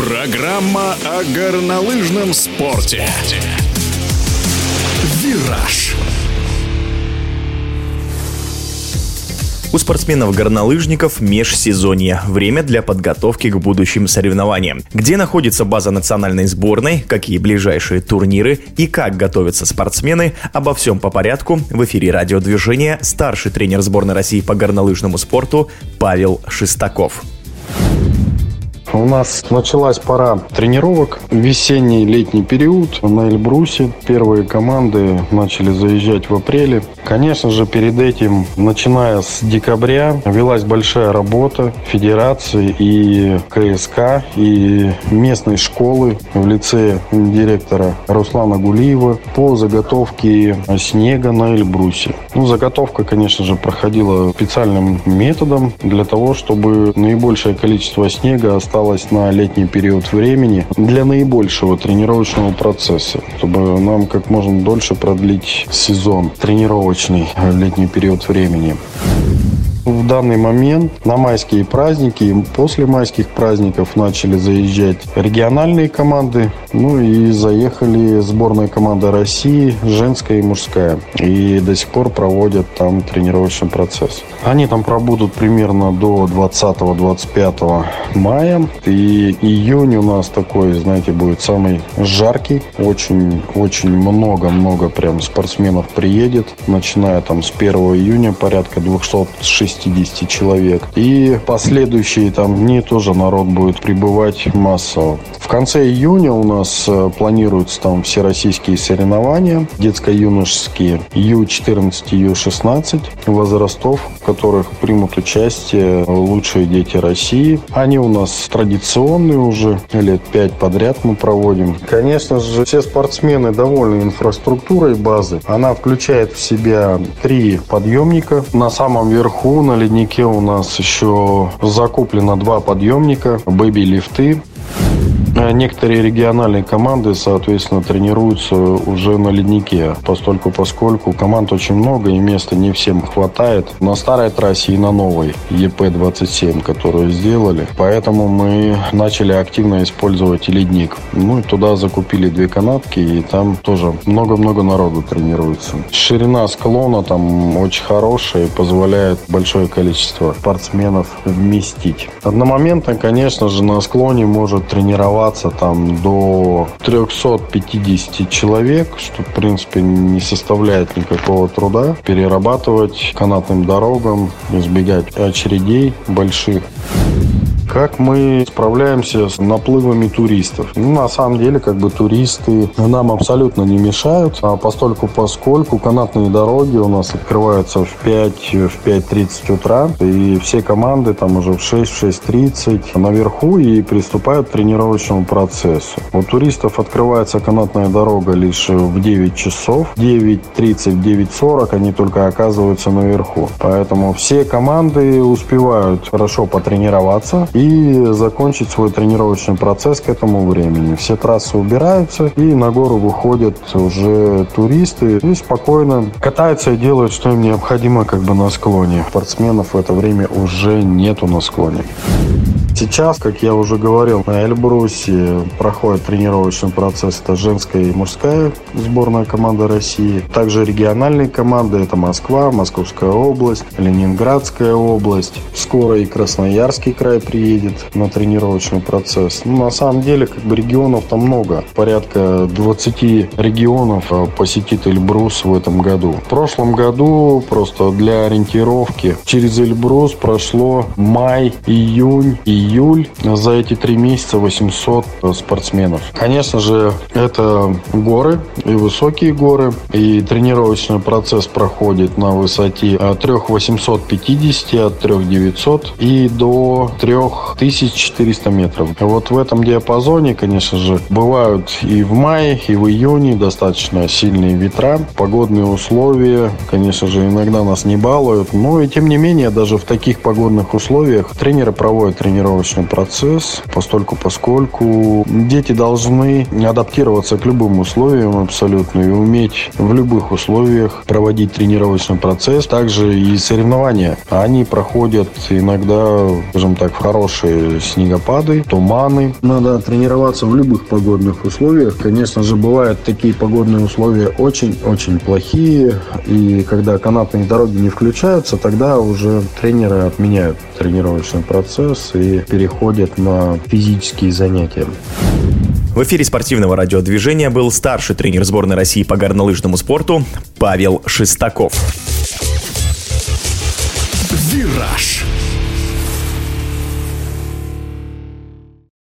Программа о горнолыжном спорте. «Вираж». У спортсменов-горнолыжников межсезонье. Время для подготовки к будущим соревнованиям. Где находится база национальной сборной, какие ближайшие турниры и как готовятся спортсмены, обо всем по порядку в эфире радиодвижения старший тренер сборной России по горнолыжному спорту Павел Шестаков. У нас началась пора тренировок. Весенний, летний период на Эльбрусе. Первые команды начали заезжать в апреле. Конечно же, перед этим, начиная с декабря, велась большая работа Федерации и КСК, и местной школы в лице директора Руслана Гулиева по заготовке снега на Эльбрусе. Ну, заготовка, конечно же, проходила специальным методом для того, чтобы наибольшее количество снега осталось осталось на летний период времени для наибольшего тренировочного процесса, чтобы нам как можно дольше продлить сезон тренировочный летний период времени. В данный момент на майские праздники и после майских праздников начали заезжать региональные команды, ну и заехали сборная команда России, женская и мужская. И до сих пор проводят там тренировочный процесс. Они там пробудут примерно до 20-25 мая. И июнь у нас такой, знаете, будет самый жаркий. Очень-очень много-много прям спортсменов приедет. Начиная там с 1 июня порядка 260 60 человек. И последующие там дни тоже народ будет прибывать массово. В конце июня у нас э, планируются там всероссийские соревнования, детско-юношеские Ю-14, Ю-16 возрастов, в которых примут участие лучшие дети России. Они у нас традиционные уже, лет пять подряд мы проводим. Конечно же, все спортсмены довольны инфраструктурой базы. Она включает в себя три подъемника. На самом верху на леднике у нас еще закуплено два подъемника, бэби-лифты. Э, некоторые региональные команды, соответственно, тренируются уже на леднике, постольку поскольку команд очень много и места не всем хватает на старой трассе и на новой ЕП-27, которую сделали. Поэтому мы начали активно использовать ледник. Ну и туда закупили две канатки, и там тоже много-много народу тренируется. Ширина склона там очень хорошая и позволяет большое количество спортсменов вместить. Одномоментно, конечно же, на склоне может тренироваться тренироваться там до 350 человек, что, в принципе, не составляет никакого труда. Перерабатывать канатным дорогам, избегать очередей больших. Как мы справляемся с наплывами туристов? Ну, на самом деле, как бы туристы нам абсолютно не мешают, а постольку поскольку канатные дороги у нас открываются в 5, в 5.30 утра, и все команды там уже в 6, в 6.30 наверху и приступают к тренировочному процессу. У туристов открывается канатная дорога лишь в 9 часов, 9.30, 9.40 они только оказываются наверху. Поэтому все команды успевают хорошо потренироваться и закончить свой тренировочный процесс к этому времени. Все трассы убираются, и на гору выходят уже туристы и спокойно катаются и делают, что им необходимо как бы на склоне. Спортсменов в это время уже нету на склоне. Сейчас, как я уже говорил, на Эльбрусе проходит тренировочный процесс. Это женская и мужская сборная команда России. Также региональные команды. Это Москва, Московская область, Ленинградская область. Скоро и Красноярский край приедет на тренировочный процесс. Ну, на самом деле, как бы регионов там много. Порядка 20 регионов а, посетит Эльбрус в этом году. В прошлом году, просто для ориентировки, через Эльбрус прошло май, июнь, июль июль. За эти три месяца 800 спортсменов. Конечно же, это горы и высокие горы. И тренировочный процесс проходит на высоте от 3850, от 3900 и до 3400 метров. Вот в этом диапазоне, конечно же, бывают и в мае, и в июне достаточно сильные ветра, погодные условия, конечно же, иногда нас не балуют, но и тем не менее, даже в таких погодных условиях тренеры проводят тренировки тренировочный процесс, постольку поскольку дети должны адаптироваться к любым условиям абсолютно и уметь в любых условиях проводить тренировочный процесс. Также и соревнования. Они проходят иногда, скажем так, в хорошие снегопады, туманы. Надо тренироваться в любых погодных условиях. Конечно же, бывают такие погодные условия очень-очень плохие. И когда канатные дороги не включаются, тогда уже тренеры отменяют тренировочный процесс и переходят на физические занятия. В эфире спортивного радиодвижения был старший тренер сборной России по горнолыжному спорту Павел Шестаков. «Вираж»